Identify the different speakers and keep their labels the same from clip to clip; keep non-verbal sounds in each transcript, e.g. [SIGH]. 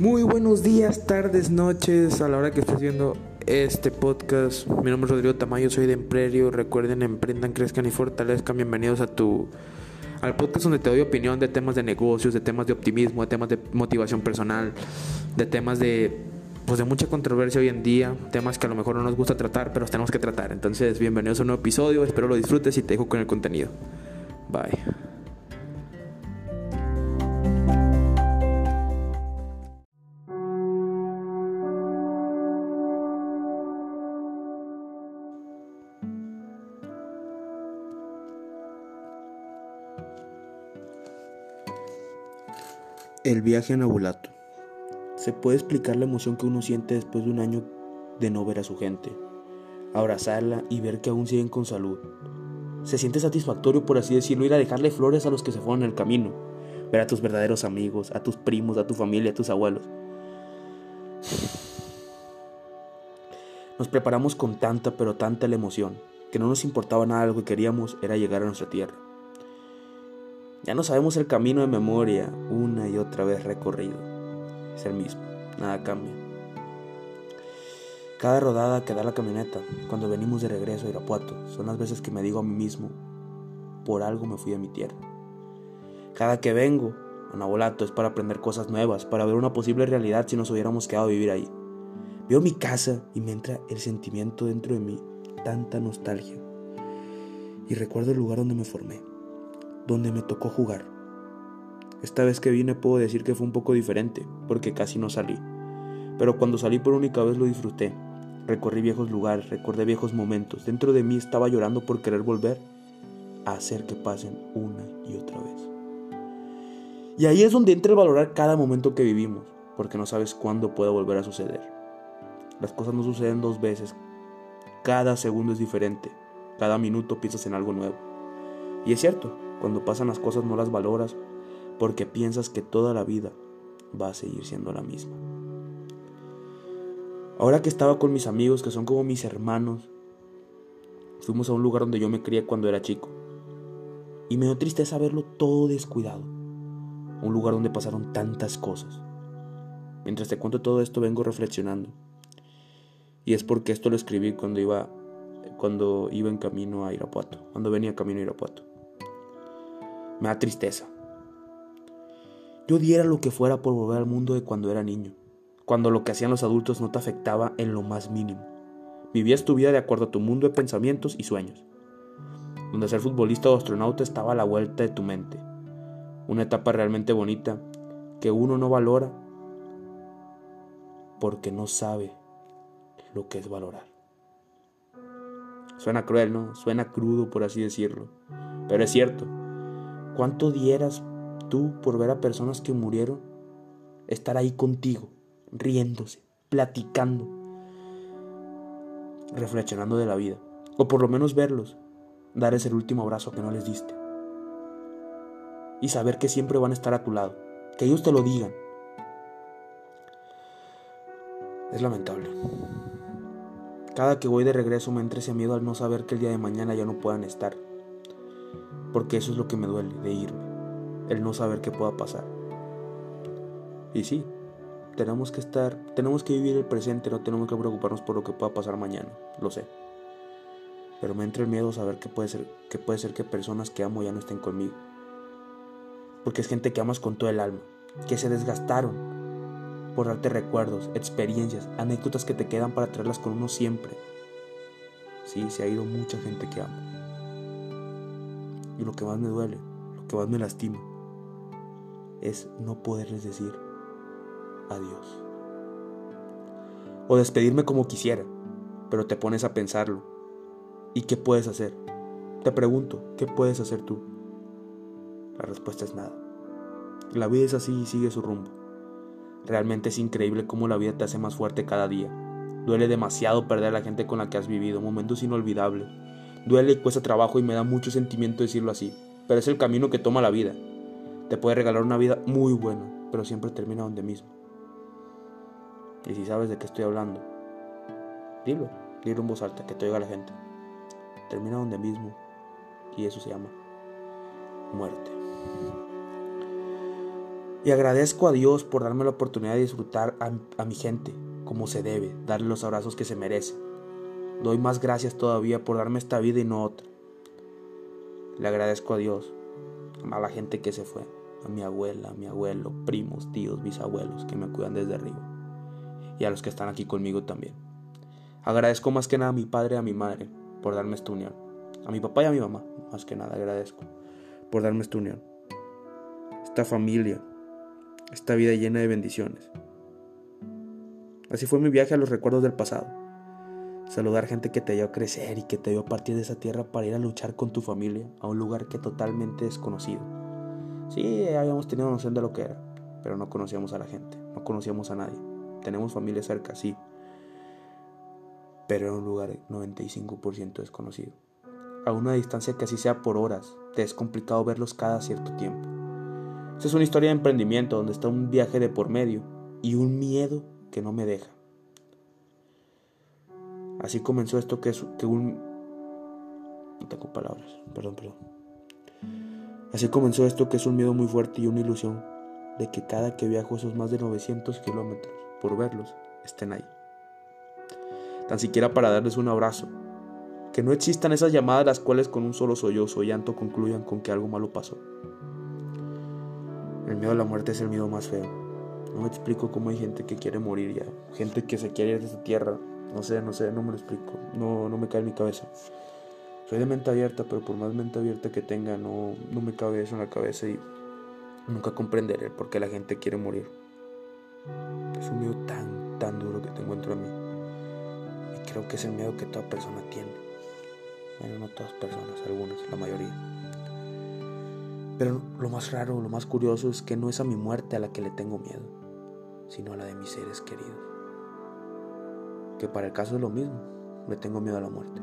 Speaker 1: Muy buenos días, tardes, noches, a la hora que estés viendo este podcast. Mi nombre es Rodrigo Tamayo, soy de Emprerio. Recuerden, emprendan, crezcan y fortalezcan. Bienvenidos a tu al podcast donde te doy opinión de temas de negocios, de temas de optimismo, de temas de motivación personal, de temas de pues de mucha controversia hoy en día, temas que a lo mejor no nos gusta tratar, pero tenemos que tratar. Entonces, bienvenidos a un nuevo episodio, espero lo disfrutes y te dejo con el contenido. Bye. El viaje a Nabulato. Se puede explicar la emoción que uno siente después de un año de no ver a su gente, abrazarla y ver que aún siguen con salud. Se siente satisfactorio, por así decirlo, ir a dejarle flores a los que se fueron en el camino, ver a tus verdaderos amigos, a tus primos, a tu familia, a tus abuelos. Nos preparamos con tanta, pero tanta la emoción, que no nos importaba nada, lo que queríamos era llegar a nuestra tierra. Ya no sabemos el camino de memoria, una y otra vez recorrido. Es el mismo, nada cambia. Cada rodada que da la camioneta, cuando venimos de regreso a Irapuato, son las veces que me digo a mí mismo, por algo me fui a mi tierra. Cada que vengo a Nabolato es para aprender cosas nuevas, para ver una posible realidad si nos hubiéramos quedado a vivir ahí. Veo mi casa y me entra el sentimiento dentro de mí, tanta nostalgia. Y recuerdo el lugar donde me formé donde me tocó jugar. Esta vez que vine puedo decir que fue un poco diferente, porque casi no salí. Pero cuando salí por única vez lo disfruté. Recorrí viejos lugares, recordé viejos momentos. Dentro de mí estaba llorando por querer volver a hacer que pasen una y otra vez. Y ahí es donde entra el valorar cada momento que vivimos, porque no sabes cuándo puede volver a suceder. Las cosas no suceden dos veces. Cada segundo es diferente. Cada minuto piensas en algo nuevo. Y es cierto, cuando pasan las cosas no las valoras porque piensas que toda la vida va a seguir siendo la misma. Ahora que estaba con mis amigos, que son como mis hermanos, fuimos a un lugar donde yo me crié cuando era chico. Y me dio tristeza verlo todo descuidado. Un lugar donde pasaron tantas cosas. Mientras te cuento todo esto vengo reflexionando. Y es porque esto lo escribí cuando iba cuando iba en camino a Irapuato, cuando venía camino a Irapuato. Me da tristeza. Yo diera lo que fuera por volver al mundo de cuando era niño, cuando lo que hacían los adultos no te afectaba en lo más mínimo. Vivías tu vida de acuerdo a tu mundo de pensamientos y sueños, donde ser futbolista o astronauta estaba a la vuelta de tu mente. Una etapa realmente bonita que uno no valora porque no sabe lo que es valorar. Suena cruel, ¿no? Suena crudo, por así decirlo. Pero es cierto. ¿Cuánto dieras tú por ver a personas que murieron estar ahí contigo, riéndose, platicando, reflexionando de la vida? O por lo menos verlos, darles el último abrazo que no les diste. Y saber que siempre van a estar a tu lado, que ellos te lo digan. Es lamentable. Cada que voy de regreso me entra ese miedo al no saber que el día de mañana ya no puedan estar porque eso es lo que me duele de irme, el no saber qué pueda pasar. Y sí, tenemos que estar, tenemos que vivir el presente, no tenemos que preocuparnos por lo que pueda pasar mañana, lo sé. Pero me entra el miedo a saber que puede ser que puede ser que personas que amo ya no estén conmigo. Porque es gente que amas con todo el alma, que se desgastaron por darte recuerdos, experiencias, anécdotas que te quedan para traerlas con uno siempre. Sí, se ha ido mucha gente que amo. Y lo que más me duele, lo que más me lastima, es no poderles decir adiós. O despedirme como quisiera, pero te pones a pensarlo. ¿Y qué puedes hacer? Te pregunto, ¿qué puedes hacer tú? La respuesta es nada. La vida es así y sigue su rumbo. Realmente es increíble cómo la vida te hace más fuerte cada día. Duele demasiado perder a la gente con la que has vivido, momentos inolvidables, Duele y cuesta trabajo y me da mucho sentimiento decirlo así, pero es el camino que toma la vida. Te puede regalar una vida muy buena, pero siempre termina donde mismo. Y si sabes de qué estoy hablando, dilo, dilo en voz alta, que te oiga la gente. Termina donde mismo y eso se llama muerte. Y agradezco a Dios por darme la oportunidad de disfrutar a, mi gente como se debe, darle los abrazos que se merece. Doy más gracias todavía por darme esta vida y no otra. Le agradezco a Dios, a la gente que se fue, a mi abuela, a mi abuelo, primos, tíos, bisabuelos que me cuidan desde arriba y a los que están aquí conmigo también. Agradezco más que nada a mi padre y a mi madre por darme esta unión. A mi papá y a mi mamá, más que nada agradezco por darme esta unión. Esta familia, esta vida llena de bendiciones. Así fue mi viaje a los recuerdos del pasado. Saludar gente que te dio a crecer y que te dio a partir de esa tierra para ir a luchar con tu familia a un lugar que totalmente desconocido. Sí, habíamos tenido noción de lo que era, pero no conocíamos a la gente, no conocíamos a nadie. Tenemos familia cerca, sí, pero era un lugar 95% desconocido. A una distancia que así sea por horas, te es complicado verlos cada cierto tiempo. Esta es una historia de emprendimiento donde está un viaje de por medio y un miedo que no me deja. Así comenzó esto que es que un... No tengo palabras, perdón, perdón. Así comenzó esto que es un miedo muy fuerte y una ilusión de que cada que viajo esos más de 900 kilómetros por verlos estén ahí tan siquiera para darles un abrazo. Que no existan esas llamadas las cuales con un solo sollozo o llanto concluyan con que algo malo pasó. El miedo a la muerte es el miedo más feo. No me explico cómo hay gente que quiere morir ya, gente que se quiere ir de esta tierra. No sé, no sé, no me lo explico. No, no me cae en mi cabeza. Soy de mente abierta, pero por más mente abierta que tenga, no, no me cabe eso en la cabeza y nunca comprenderé por qué la gente quiere morir. Es un miedo tan, tan duro que tengo dentro de mí creo que es el miedo que toda persona tiene. Bueno, no todas personas, algunas, la mayoría. Pero lo más raro, lo más curioso es que no es a mi muerte a la que le tengo miedo, sino a la de mis seres queridos. Que para el caso es lo mismo, le tengo miedo a la muerte.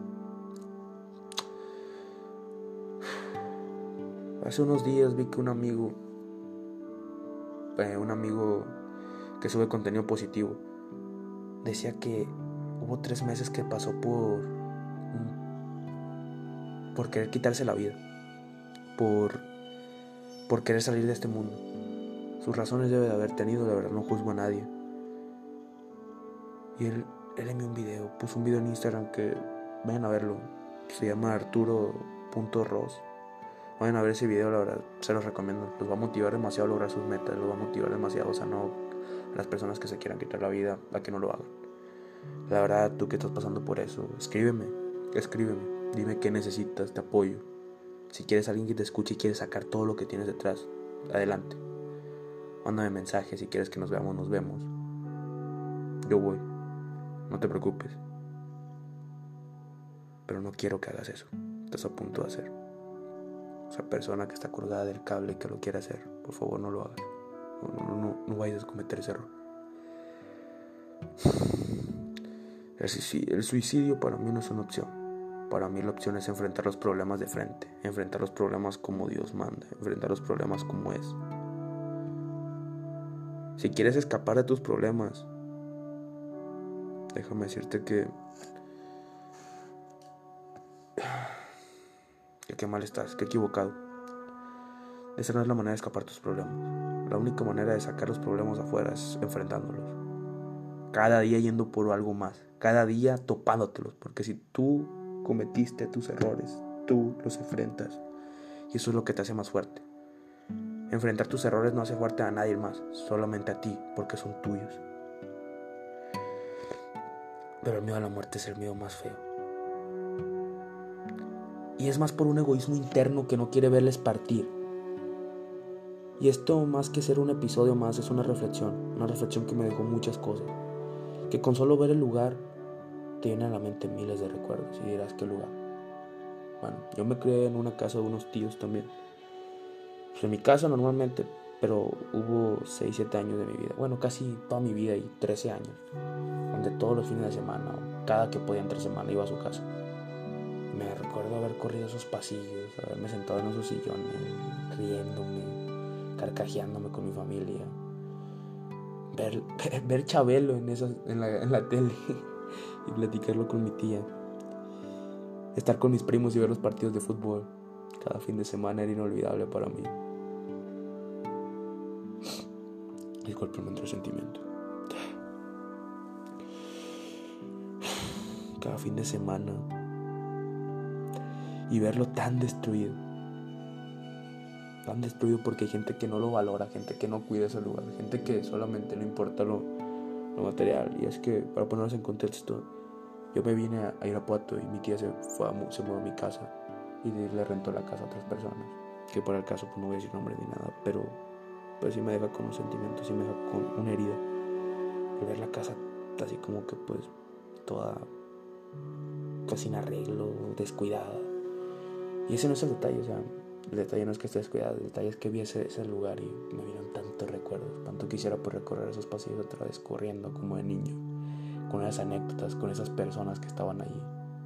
Speaker 1: Hace unos días vi que un amigo, eh, un amigo que sube contenido positivo, decía que Hubo tres meses que pasó por. Mm, por querer quitarse la vida. Por. por querer salir de este mundo. Sus razones debe de haber tenido, de verdad no juzgo a nadie. Y él, él envió un video, puso un video en Instagram que vayan a verlo. Se llama Arturo.ros. Vayan a ver ese video, la verdad, se los recomiendo. Los va a motivar demasiado a lograr sus metas, los va a motivar demasiado, o sea, no a las personas que se quieran quitar la vida, a que no lo hagan. La verdad, tú que estás pasando por eso, escríbeme, escríbeme, dime qué necesitas, te apoyo. Si quieres alguien que te escuche y quieres sacar todo lo que tienes detrás, adelante. Mándame mensaje, si quieres que nos veamos, nos vemos. Yo voy, no te preocupes. Pero no quiero que hagas eso, estás a punto de hacer. Esa persona que está colgada del cable y que lo quiere hacer, por favor no lo hagas. No, no, no, no vayas a cometer ese error. El suicidio para mí no es una opción. Para mí la opción es enfrentar los problemas de frente, enfrentar los problemas como Dios manda, enfrentar los problemas como es. Si quieres escapar de tus problemas, déjame decirte que... que qué mal estás, que equivocado. Esa no es la manera de escapar tus problemas. La única manera de sacar los problemas afuera es enfrentándolos cada día yendo por algo más, cada día topándotelos, porque si tú cometiste tus errores, tú los enfrentas y eso es lo que te hace más fuerte. Enfrentar tus errores no hace fuerte a nadie más, solamente a ti, porque son tuyos. Pero el miedo a la muerte es el miedo más feo. Y es más por un egoísmo interno que no quiere verles partir. Y esto más que ser un episodio más es una reflexión, una reflexión que me dejó muchas cosas que con solo ver el lugar te vienen a la mente miles de recuerdos y dirás qué lugar. Bueno, yo me crié en una casa de unos tíos también. Pues en mi casa normalmente, pero hubo 6, 7 años de mi vida. Bueno, casi toda mi vida y 13 años. Donde todos los fines de semana, cada que podía entre semana, iba a su casa. Me recuerdo haber corrido esos pasillos, haberme sentado en esos sillones, riéndome, carcajeándome con mi familia ver, [LAUGHS] ver Chabelo en, en, la, en la tele [LAUGHS] y platicarlo con mi tía. Estar con mis primos y ver los partidos de fútbol cada fin de semana era inolvidable para mí. Disculpenme el sentimiento. Cada fin de semana y verlo tan destruido. Tan destruido porque hay gente que no lo valora, gente que no cuida ese lugar, gente que solamente le importa lo, lo material. Y es que, para ponernos en contexto, yo me vine a Irapuato y mi tía se, fue se mudó a mi casa y le rentó la casa a otras personas. Que por el caso, pues no voy a decir nombre ni nada, pero pues sí me deja con un sentimiento, sí me deja con una herida. El ver la casa así como que pues toda casi sin arreglo, descuidada. Y ese no es el detalle, o sea, el detalle no es que esté descuidado, el detalle es que vi ese, lugar y me vieron tantos recuerdos, tanto quisiera por recorrer esos pasillos otra vez corriendo como de niño, con esas anécdotas, con esas personas que estaban ahí,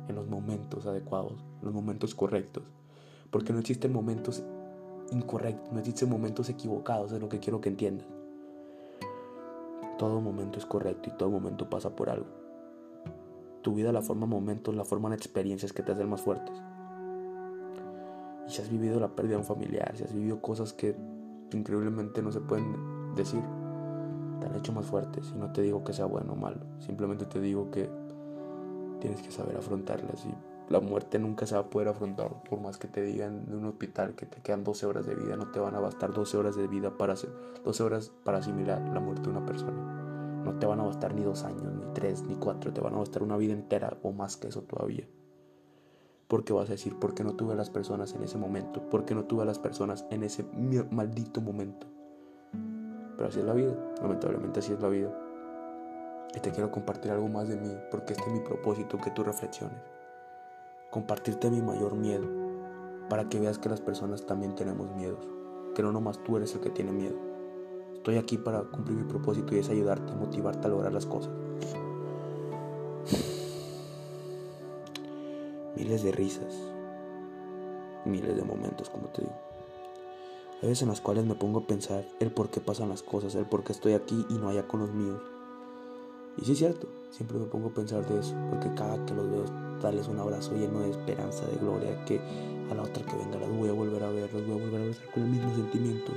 Speaker 1: en los momentos adecuados, en los momentos correctos, porque no existen momentos incorrectos, no existen momentos equivocados, es lo que quiero que entiendas. Todo momento es correcto y todo momento pasa por algo. Tu vida la forma momentos, la forman experiencias que te hacen más fuertes. Y si has vivido la pérdida de un familiar, si has vivido cosas que increíblemente no se pueden decir, te han hecho más fuertes. Y no te digo que sea bueno o malo, simplemente te digo que tienes que saber afrontarlas. Y la muerte nunca se va a poder afrontar, por más que te digan en un hospital que te quedan 12 horas de vida, no te van a bastar 12 horas de vida para hacer, 12 horas para asimilar la muerte de una persona. No te van a bastar ni dos años, ni tres, ni cuatro, te van a bastar una vida entera o más que eso todavía. Porque vas a decir, ¿por qué no tuve a las personas en ese momento? ¿Por qué no tuve a las personas en ese maldito momento? Pero así es la vida, lamentablemente así es la vida. Y te quiero compartir algo más de mí, porque este es mi propósito, que tú reflexiones. Compartirte mi mayor miedo, para que veas que las personas también tenemos miedos, que no nomás tú eres el que tiene miedo. Estoy aquí para cumplir mi propósito y es ayudarte, motivarte a lograr las cosas. Miles de risas, miles de momentos, como te digo. Hay veces en las cuales me pongo a pensar el por qué pasan las cosas, el por qué estoy aquí y no allá con los míos. Y sí es cierto, siempre me pongo a pensar de eso, porque cada que los veo, darles un abrazo lleno de esperanza, de gloria, que a la otra que venga las voy a volver a ver, los voy a volver a ver con el mismo sentimiento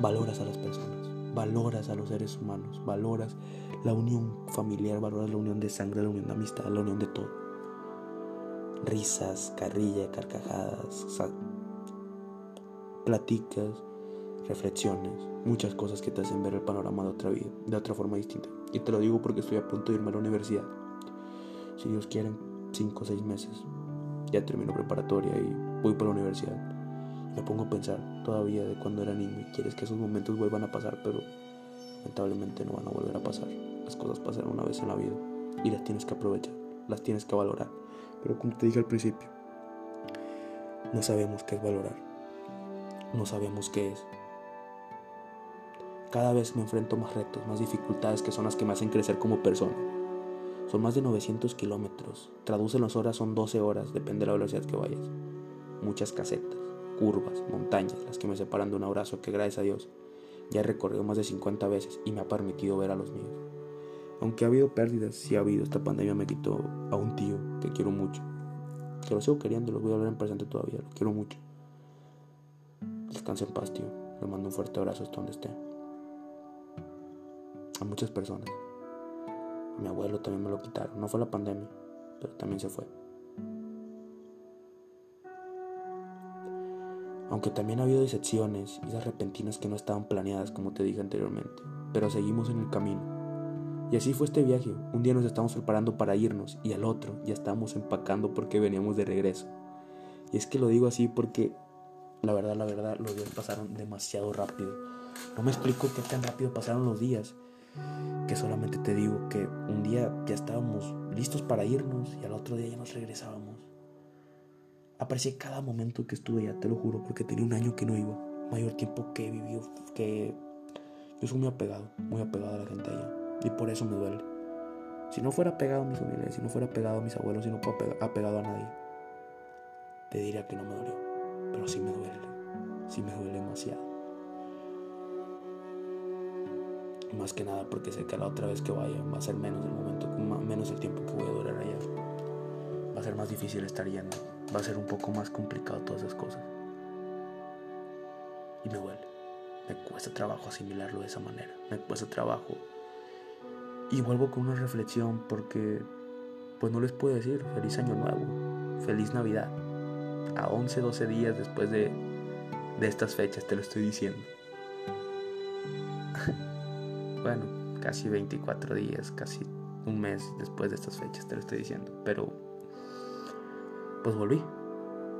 Speaker 1: valoras a las personas, valoras a los seres humanos, valoras la unión familiar, valoras la unión de sangre, la unión de amistad, la unión de todo. Risas, carrilla, carcajadas, platicas, reflexiones, muchas cosas que te hacen ver el panorama de otra vida, de otra forma distinta. Y te lo digo porque estoy a punto de irme a la universidad. Si Dios quiere, cinco o seis meses. Ya termino preparatoria y voy para la universidad. Me pongo a pensar todavía de cuando era niño y quieres que esos momentos vuelvan a pasar, pero lamentablemente no van a volver a pasar. Las cosas pasan una vez en la vida y las tienes que aprovechar, las tienes que valorar. Pero como te dije al principio, no sabemos qué es valorar, no sabemos qué es. Cada vez me enfrento más retos, más dificultades que son las que me hacen crecer como persona. Son más de 900 kilómetros. Traduce las horas, son 12 horas, depende de la velocidad que vayas. Muchas casetas curvas, montañas, las que me separan de un abrazo que gracias a Dios ya he recorrido más de 50 veces y me ha permitido ver a los míos. Aunque ha habido pérdidas, sí ha habido, esta pandemia me quitó a un tío que quiero mucho. Que lo sigo queriendo, lo voy a ver en presente todavía, lo quiero mucho. Descansa en paz, tío. Le mando un fuerte abrazo hasta donde esté. A muchas personas. Mi abuelo también me lo quitaron. No fue la pandemia, pero también se fue. Aunque también ha habido decepciones esas repentinas que no estaban planeadas como te dije anteriormente, pero seguimos en el camino. Y así fue este viaje. Un día nos estamos preparando para irnos y al otro ya estábamos empacando porque veníamos de regreso. Y es que lo digo así porque la verdad, la verdad, los días pasaron demasiado rápido. No me explico qué tan rápido pasaron los días. Que solamente te digo que un día ya estábamos listos para irnos y al otro día ya nos regresábamos. Aprecié cada momento que estuve allá, te lo juro, porque tenía un año que no iba. Mayor tiempo que he vivido, que yo soy muy apegado, muy apegado a la gente allá. Y por eso me duele. Si no fuera apegado a mi familia, si no fuera apegado a mis abuelos, si no fuera apegado a nadie, te diría que no me dolió. Pero sí me duele, sí me duele demasiado. Más que nada porque sé que la otra vez que vaya va a ser menos el momento, menos el tiempo que voy a durar allá. Va a ser más difícil estar yendo va a ser un poco más complicado todas esas cosas. Y me duele, Me cuesta trabajo asimilarlo de esa manera. Me cuesta trabajo. Y vuelvo con una reflexión porque pues no les puedo decir feliz año nuevo, feliz Navidad. A 11, 12 días después de, de estas fechas te lo estoy diciendo. [LAUGHS] bueno, casi 24 días, casi un mes después de estas fechas te lo estoy diciendo. Pero pues volví.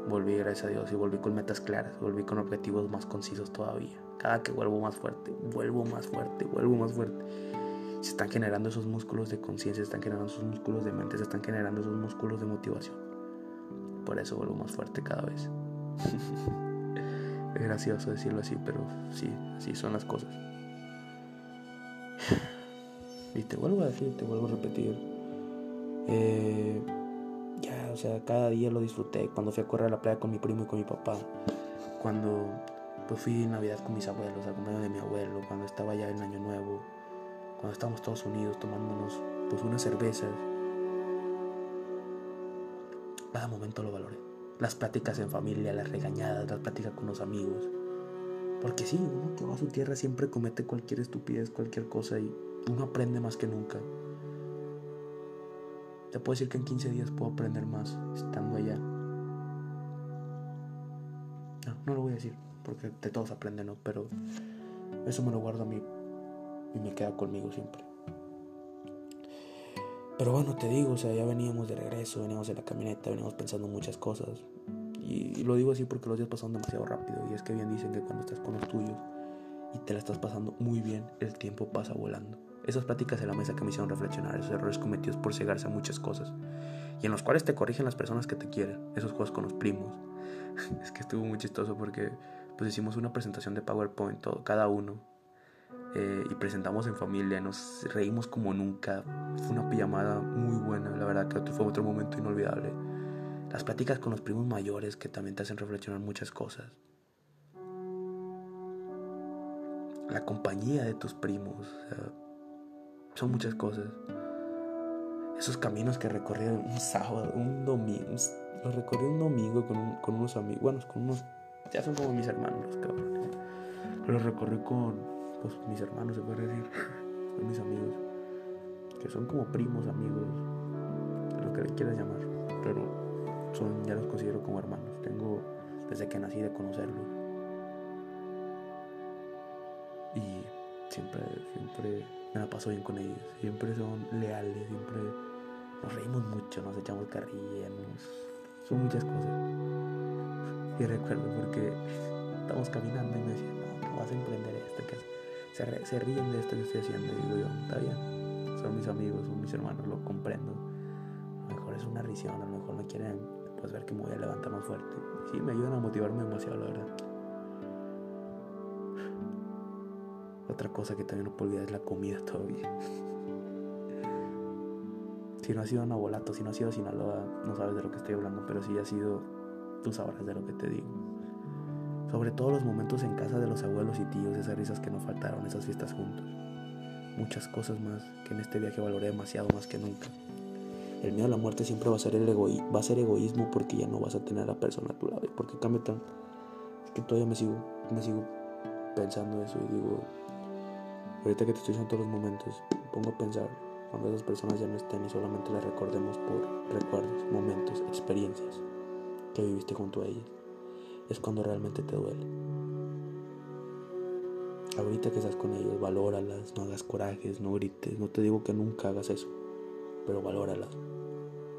Speaker 1: Volví, gracias a Dios, y volví con metas claras, volví con objetivos más concisos todavía. Cada que vuelvo más fuerte, vuelvo más fuerte, vuelvo más fuerte. Se están generando esos músculos de conciencia, se están generando esos músculos de mente, se están generando esos músculos de motivación. Por eso vuelvo más fuerte cada vez. [LAUGHS] es gracioso decirlo así, pero sí, así son las cosas. Y te vuelvo a decir, te vuelvo a repetir. Eh, ya, o sea, cada día lo disfruté. Cuando fui a correr a la playa con mi primo y con mi papá. Cuando pues fui en Navidad con mis abuelos, acompañado de mi abuelo. Cuando estaba ya en Año Nuevo. Cuando estábamos todos unidos tomándonos pues unas cervezas. Cada momento lo valoré. Las pláticas en familia, las regañadas, las pláticas con los amigos. Porque sí, uno que va a su tierra siempre comete cualquier estupidez, cualquier cosa y uno aprende más que nunca. Te puedo decir que en 15 días puedo aprender más estando allá. No, no lo voy a decir, porque de todos aprenden, ¿no? Pero eso me lo guardo a mí y me queda conmigo siempre. Pero bueno, te digo, o sea, ya veníamos de regreso, veníamos de la camioneta, veníamos pensando muchas cosas. Y, lo digo así porque los días pasaron demasiado rápido. Y es que bien dicen que cuando estás con los tuyos y te la estás pasando muy bien, el tiempo pasa volando. Esas pláticas en la mesa que me hicieron reflexionar, esos errores cometidos por cegarse a muchas cosas. Y en los cuales te corrigen las personas que te quieren. Esos juegos con los primos. [LAUGHS] es que estuvo muy chistoso porque pues hicimos una presentación de PowerPoint, todo, cada uno. Eh, y presentamos en familia, nos reímos como nunca. Fue una pijamada muy buena, la verdad que fue otro momento inolvidable. Las pláticas con los primos mayores que también te hacen reflexionar muchas cosas. La compañía de tus primos. O sea, son muchas cosas. Esos caminos que recorrí un sábado, un domingo, los recorrí un domingo con, con unos amigos, bueno, con unos, ya son como mis hermanos los cabrones. Los recorrí con, pues, mis hermanos, se puede decir, [LAUGHS] son mis amigos, que son como primos, amigos, lo que le quieras llamar, pero son, ya los considero como hermanos. Tengo desde que nací de conocerlos. Y siempre, siempre me la paso bien con ellos. Siempre son leales, siempre nos reímos mucho, nos echamos carrilla, son muchas cosas. Y recuerdo porque estamos caminando y me decían, no, vas a emprender esto, que se, se ríen de esto que estoy haciendo. Y digo yo, está bien, son mis amigos, son mis hermanos, lo comprendo. A lo mejor es una risión, a lo mejor no quieren pues, ver que me voy a levantar más fuerte. Sí, me ayudan a motivarme demasiado, la verdad. Otra cosa que también no puedo olvidar es la comida todavía. Si no ha sido Nabolato, si no ha sido Sinaloa, no sabes de lo que estoy hablando, pero si ha sido, tú sabrás de lo que te digo. Sobre todo los momentos en casa de los abuelos y tíos, esas risas que no faltaron, esas fiestas juntos. Muchas cosas más que en este viaje valoré demasiado más que nunca. El miedo a la muerte siempre va a ser el va a ser egoísmo porque ya no vas a tener a la persona a tu lado. ¿Y por qué cambia tan? Es que todavía me sigo, me sigo pensando eso y digo, Ahorita que te estoy diciendo todos los momentos, pongo a pensar cuando esas personas ya no estén y solamente las recordemos por recuerdos, momentos, experiencias que viviste junto a ellas. Es cuando realmente te duele. Ahorita que estás con ellos, valóralas, no hagas corajes, no grites. No te digo que nunca hagas eso, pero valóralas.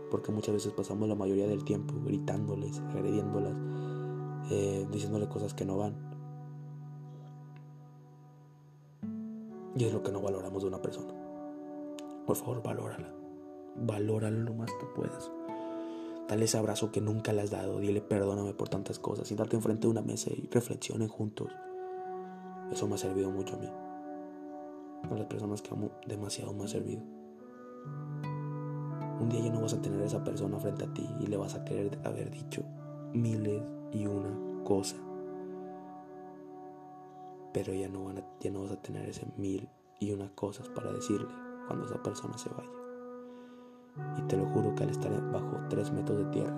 Speaker 1: Porque muchas veces pasamos la mayoría del tiempo gritándoles, agrediéndolas, eh, diciéndole cosas que no van. Y es lo que no valoramos de una persona. Por favor, valórala. Valórala lo más que puedas. Dale ese abrazo que nunca le has dado. Dile perdóname por tantas cosas. Siéntate enfrente de una mesa y reflexionen juntos. Eso me ha servido mucho a mí. A las personas que amo demasiado me ha servido. Un día ya no vas a tener a esa persona frente a ti y le vas a querer haber dicho miles y una cosas pero ya no, van a, ya no vas a tener ese mil y una cosas para decirle cuando esa persona se vaya. Y te lo juro que al estar bajo tres metros de tierra,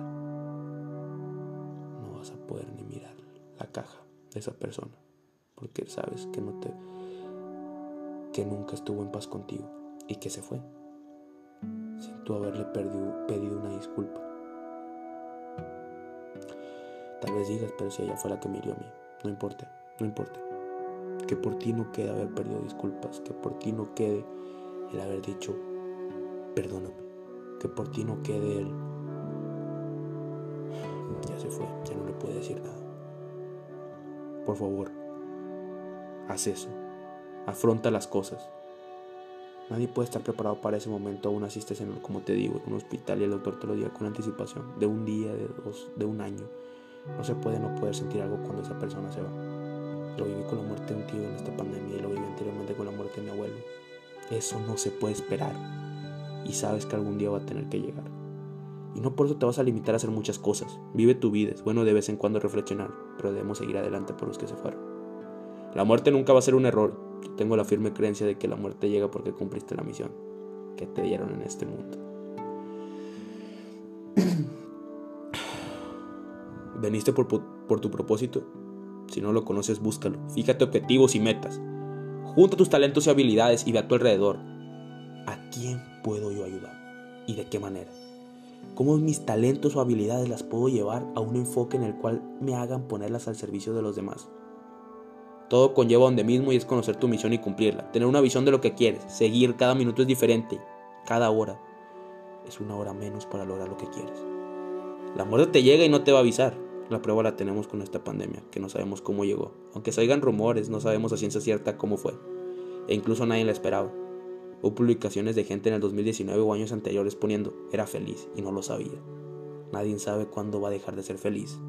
Speaker 1: no vas a poder ni mirar la caja de esa persona, porque sabes que no te que nunca estuvo en paz contigo y que se fue sin tú haberle pedido una disculpa. Tal vez digas, pero si ella fue la que me a mí, no importa, no importa. Que por ti no quede haber perdido disculpas, que por ti no quede el haber dicho, perdóname, que por ti no quede el, ya se fue, ya no le puede decir nada. Por favor, haz eso, afronta las cosas. Nadie puede estar preparado para ese momento, aún asistes en, como te digo, en un hospital y el doctor te lo diga con anticipación, de un día, de dos, de un año. No se puede no poder sentir algo cuando esa persona se va. Lo viví con la muerte de un tío en esta pandemia y lo viví anteriormente con la muerte de mi abuelo. Eso no se puede esperar y sabes que algún día va a tener que llegar. Y no por eso te vas a limitar a hacer muchas cosas. Vive tu vida, es bueno de vez en cuando reflexionar, pero debemos seguir adelante por los que se fueron. La muerte nunca va a ser un error. Tengo la firme creencia de que la muerte llega porque cumpliste la misión que te dieron en este mundo. [CLEARS THROAT] ¿Veniste por, por tu propósito? Si no lo conoces, búscalo. Fíjate objetivos y metas. Junta tus talentos y habilidades y ve a tu alrededor. ¿A quién puedo yo ayudar? ¿Y de qué manera? ¿Cómo mis talentos o habilidades las puedo llevar a un enfoque en el cual me hagan ponerlas al servicio de los demás? Todo conlleva donde mismo y es conocer tu misión y cumplirla. Tener una visión de lo que quieres. Seguir cada minuto es diferente. Cada hora es una hora menos para lograr lo que quieres. La muerte te llega y no te va a avisar. La prueba la tenemos con esta pandemia, que no sabemos cómo llegó. Aunque salgan rumores, no sabemos a ciencia cierta cómo fue. E incluso nadie la esperaba. Hubo publicaciones de gente en el 2019 o años anteriores poniendo, era feliz y no lo sabía. Nadie sabe cuándo va a dejar de ser feliz.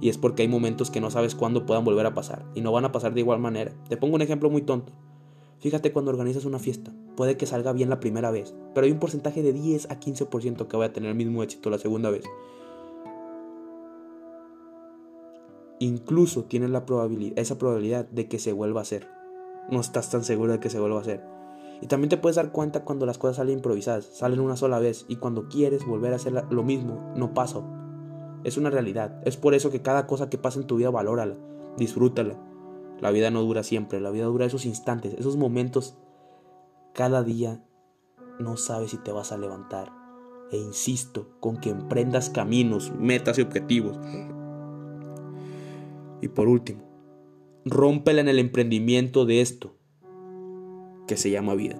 Speaker 1: Y es porque hay momentos que no sabes cuándo puedan volver a pasar. Y no van a pasar de igual manera. Te pongo un ejemplo muy tonto. Fíjate cuando organizas una fiesta. Puede que salga bien la primera vez, pero hay un porcentaje de 10 a 15% que va a tener el mismo éxito la segunda vez. Incluso tienes la probabilidad, esa probabilidad de que se vuelva a hacer. No estás tan seguro de que se vuelva a hacer. Y también te puedes dar cuenta cuando las cosas salen improvisadas, salen una sola vez y cuando quieres volver a hacer lo mismo, no pasa. Es una realidad. Es por eso que cada cosa que pasa en tu vida, valórala, disfrútala. La vida no dura siempre, la vida dura esos instantes, esos momentos. Cada día no sabes si te vas a levantar. E insisto con que emprendas caminos, metas y objetivos y por último, rómpela en el emprendimiento de esto que se llama vida.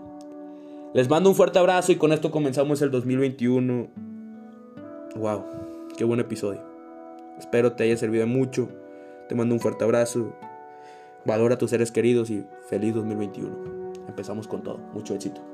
Speaker 1: Les mando un fuerte abrazo y con esto comenzamos el 2021. Wow, qué buen episodio. Espero te haya servido mucho. Te mando un fuerte abrazo. Valora a tus seres queridos y feliz 2021. Empezamos con todo. Mucho éxito.